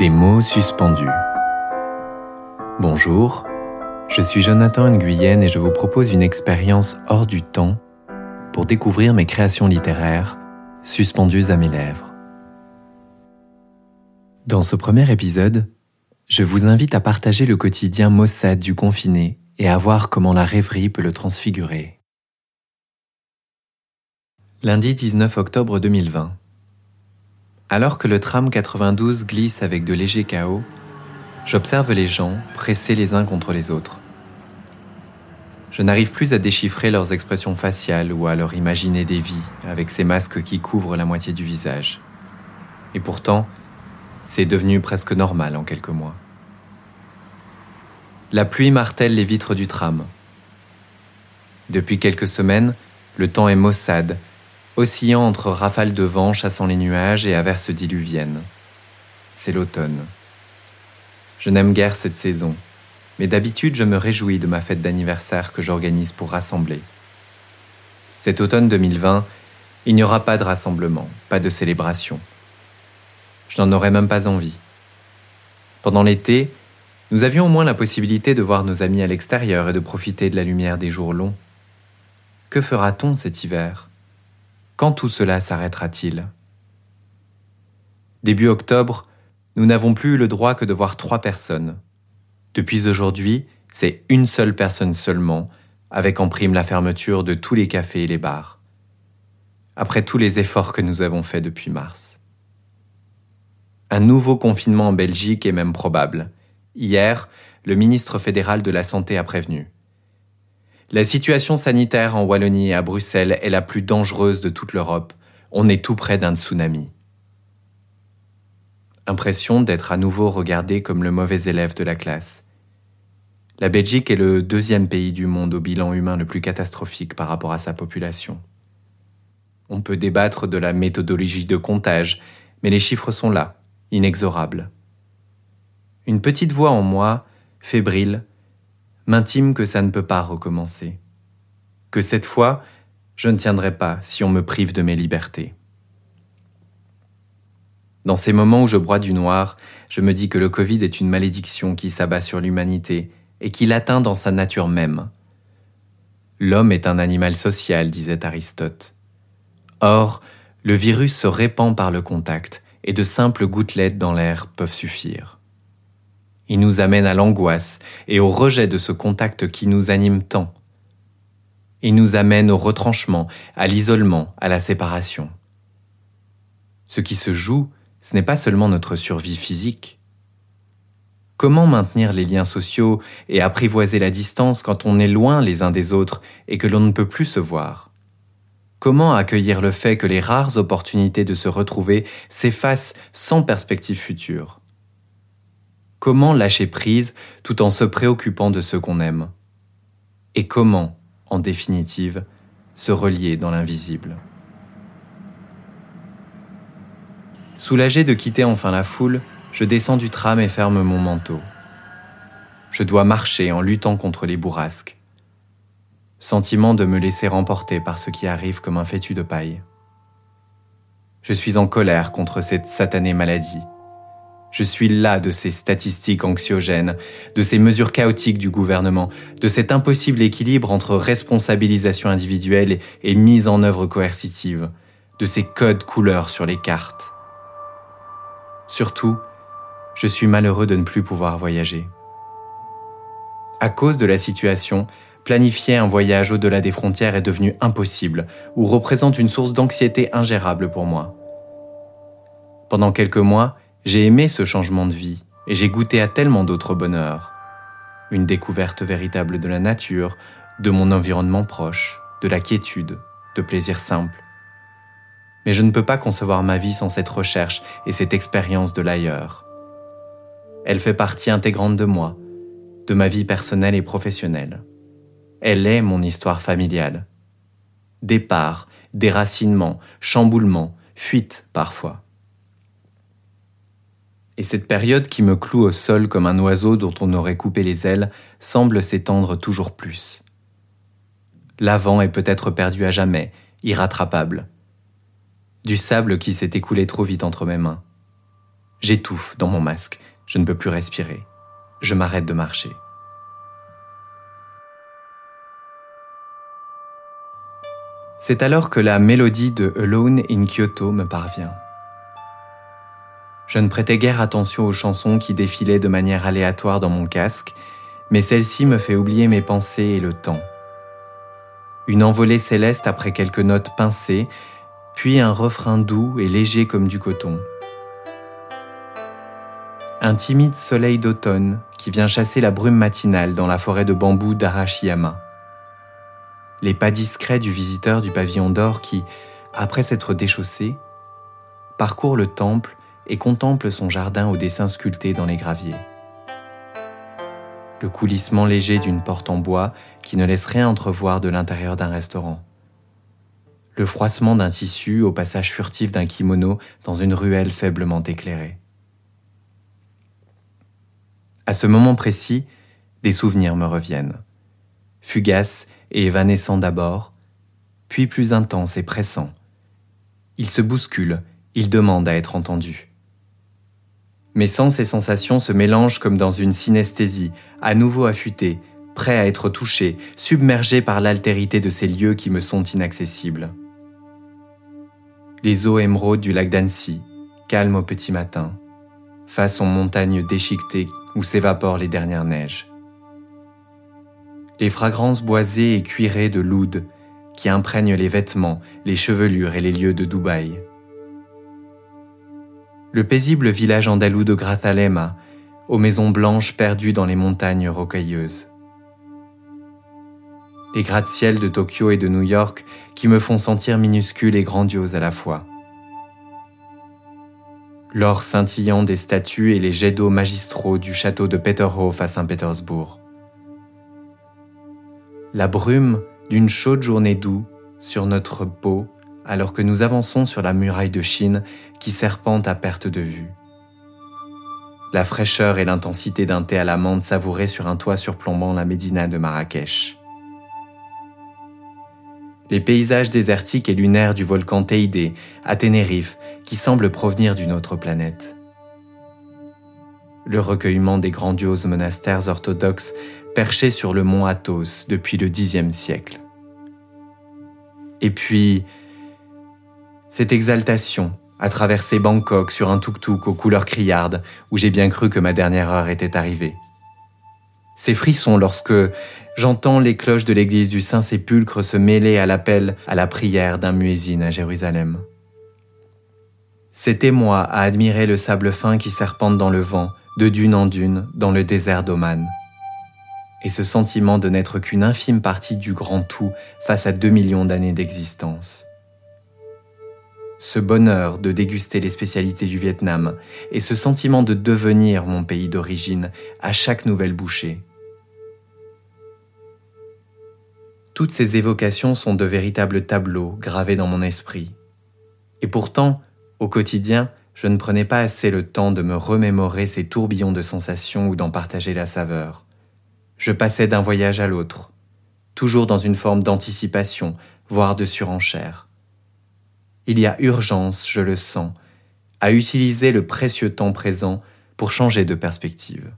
Des mots suspendus. Bonjour, je suis Jonathan Nguyen et je vous propose une expérience hors du temps pour découvrir mes créations littéraires suspendues à mes lèvres. Dans ce premier épisode, je vous invite à partager le quotidien maussade du confiné et à voir comment la rêverie peut le transfigurer. Lundi 19 octobre 2020. Alors que le tram 92 glisse avec de légers chaos, j'observe les gens pressés les uns contre les autres. Je n'arrive plus à déchiffrer leurs expressions faciales ou à leur imaginer des vies avec ces masques qui couvrent la moitié du visage. Et pourtant, c'est devenu presque normal en quelques mois. La pluie martèle les vitres du tram. Depuis quelques semaines, le temps est maussade oscillant entre rafales de vent chassant les nuages et averses diluviennes. C'est l'automne. Je n'aime guère cette saison, mais d'habitude je me réjouis de ma fête d'anniversaire que j'organise pour rassembler. Cet automne 2020, il n'y aura pas de rassemblement, pas de célébration. Je n'en aurais même pas envie. Pendant l'été, nous avions au moins la possibilité de voir nos amis à l'extérieur et de profiter de la lumière des jours longs. Que fera-t-on cet hiver? Quand tout cela s'arrêtera-t-il? Début octobre, nous n'avons plus le droit que de voir trois personnes. Depuis aujourd'hui, c'est une seule personne seulement, avec en prime la fermeture de tous les cafés et les bars. Après tous les efforts que nous avons faits depuis mars. Un nouveau confinement en Belgique est même probable. Hier, le ministre fédéral de la Santé a prévenu. La situation sanitaire en Wallonie et à Bruxelles est la plus dangereuse de toute l'Europe. On est tout près d'un tsunami. Impression d'être à nouveau regardé comme le mauvais élève de la classe. La Belgique est le deuxième pays du monde au bilan humain le plus catastrophique par rapport à sa population. On peut débattre de la méthodologie de comptage, mais les chiffres sont là, inexorables. Une petite voix en moi, fébrile, m'intime que ça ne peut pas recommencer. Que cette fois, je ne tiendrai pas si on me prive de mes libertés. Dans ces moments où je broie du noir, je me dis que le Covid est une malédiction qui s'abat sur l'humanité et qui l'atteint dans sa nature même. L'homme est un animal social, disait Aristote. Or, le virus se répand par le contact, et de simples gouttelettes dans l'air peuvent suffire. Il nous amène à l'angoisse et au rejet de ce contact qui nous anime tant. Il nous amène au retranchement, à l'isolement, à la séparation. Ce qui se joue, ce n'est pas seulement notre survie physique. Comment maintenir les liens sociaux et apprivoiser la distance quand on est loin les uns des autres et que l'on ne peut plus se voir? Comment accueillir le fait que les rares opportunités de se retrouver s'effacent sans perspective future? Comment lâcher prise tout en se préoccupant de ceux qu'on aime? Et comment, en définitive, se relier dans l'invisible? Soulagé de quitter enfin la foule, je descends du tram et ferme mon manteau. Je dois marcher en luttant contre les bourrasques. Sentiment de me laisser remporter par ce qui arrive comme un fétu de paille. Je suis en colère contre cette satanée maladie je suis là de ces statistiques anxiogènes, de ces mesures chaotiques du gouvernement, de cet impossible équilibre entre responsabilisation individuelle et mise en œuvre coercitive, de ces codes couleurs sur les cartes. Surtout, je suis malheureux de ne plus pouvoir voyager. À cause de la situation, planifier un voyage au-delà des frontières est devenu impossible ou représente une source d'anxiété ingérable pour moi. Pendant quelques mois, j'ai aimé ce changement de vie et j'ai goûté à tellement d'autres bonheurs. Une découverte véritable de la nature, de mon environnement proche, de la quiétude, de plaisirs simples. Mais je ne peux pas concevoir ma vie sans cette recherche et cette expérience de l'ailleurs. Elle fait partie intégrante de moi, de ma vie personnelle et professionnelle. Elle est mon histoire familiale. Départ, déracinement, chamboulement, fuite parfois. Et cette période qui me cloue au sol comme un oiseau dont on aurait coupé les ailes semble s'étendre toujours plus. L'avant est peut-être perdu à jamais, irrattrapable. Du sable qui s'est écoulé trop vite entre mes mains. J'étouffe dans mon masque, je ne peux plus respirer. Je m'arrête de marcher. C'est alors que la mélodie de Alone in Kyoto me parvient. Je ne prêtais guère attention aux chansons qui défilaient de manière aléatoire dans mon casque, mais celle-ci me fait oublier mes pensées et le temps. Une envolée céleste après quelques notes pincées, puis un refrain doux et léger comme du coton un timide soleil d'automne qui vient chasser la brume matinale dans la forêt de bambous d'Arashiyama. Les pas discrets du visiteur du pavillon d'or qui, après s'être déchaussé, parcourt le temple et contemple son jardin aux dessins sculptés dans les graviers. Le coulissement léger d'une porte en bois qui ne laisse rien entrevoir de l'intérieur d'un restaurant. Le froissement d'un tissu au passage furtif d'un kimono dans une ruelle faiblement éclairée. À ce moment précis, des souvenirs me reviennent, fugaces et évanescents d'abord, puis plus intenses et pressants. Ils se bousculent, ils demandent à être entendus. Mes sens et sensations se mélangent comme dans une synesthésie, à nouveau affûtés, prêts à être touchés, submergés par l'altérité de ces lieux qui me sont inaccessibles. Les eaux émeraudes du lac d'Annecy, calmes au petit matin, face aux montagnes déchiquetées où s'évaporent les dernières neiges. Les fragrances boisées et cuirées de l'oud qui imprègnent les vêtements, les chevelures et les lieux de Dubaï. Le paisible village andalou de Grazalema, aux maisons blanches perdues dans les montagnes rocailleuses. Les gratte-ciels de Tokyo et de New York qui me font sentir minuscule et grandiose à la fois l'or scintillant des statues et les jets d'eau magistraux du château de Peterhof à Saint-Pétersbourg. La brume d'une chaude journée d'août sur notre peau alors que nous avançons sur la muraille de Chine qui serpente à perte de vue. La fraîcheur et l'intensité d'un thé à la menthe savouré sur un toit surplombant la médina de Marrakech. Les paysages désertiques et lunaires du volcan Teide à Tenerife qui semble provenir d'une autre planète. Le recueillement des grandioses monastères orthodoxes perchés sur le mont Athos depuis le Xe siècle. Et puis, cette exaltation à traverser Bangkok sur un tuk-tuk aux couleurs criardes où j'ai bien cru que ma dernière heure était arrivée. Ces frissons lorsque j'entends les cloches de l'église du Saint-Sépulcre se mêler à l'appel à la prière d'un muezzin à Jérusalem. C'était moi à admirer le sable fin qui serpente dans le vent, de dune en dune, dans le désert d'Oman. Et ce sentiment de n'être qu'une infime partie du grand tout face à deux millions d'années d'existence. Ce bonheur de déguster les spécialités du Vietnam et ce sentiment de devenir mon pays d'origine à chaque nouvelle bouchée. Toutes ces évocations sont de véritables tableaux gravés dans mon esprit. Et pourtant, au quotidien, je ne prenais pas assez le temps de me remémorer ces tourbillons de sensations ou d'en partager la saveur. Je passais d'un voyage à l'autre, toujours dans une forme d'anticipation, voire de surenchère. Il y a urgence, je le sens, à utiliser le précieux temps présent pour changer de perspective,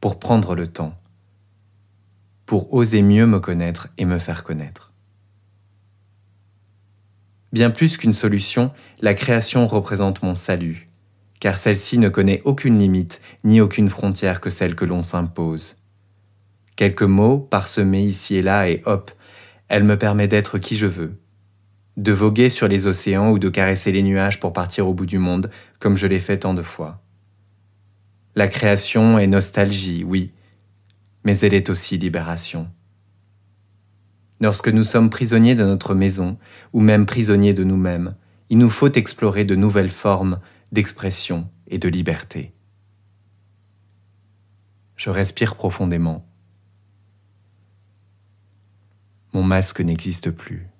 pour prendre le temps, pour oser mieux me connaître et me faire connaître. Bien plus qu'une solution, la création représente mon salut, car celle-ci ne connaît aucune limite ni aucune frontière que celle que l'on s'impose. Quelques mots parsemés ici et là et hop, elle me permet d'être qui je veux, de voguer sur les océans ou de caresser les nuages pour partir au bout du monde, comme je l'ai fait tant de fois. La création est nostalgie, oui, mais elle est aussi libération. Lorsque nous sommes prisonniers de notre maison, ou même prisonniers de nous-mêmes, il nous faut explorer de nouvelles formes d'expression et de liberté. Je respire profondément. Mon masque n'existe plus.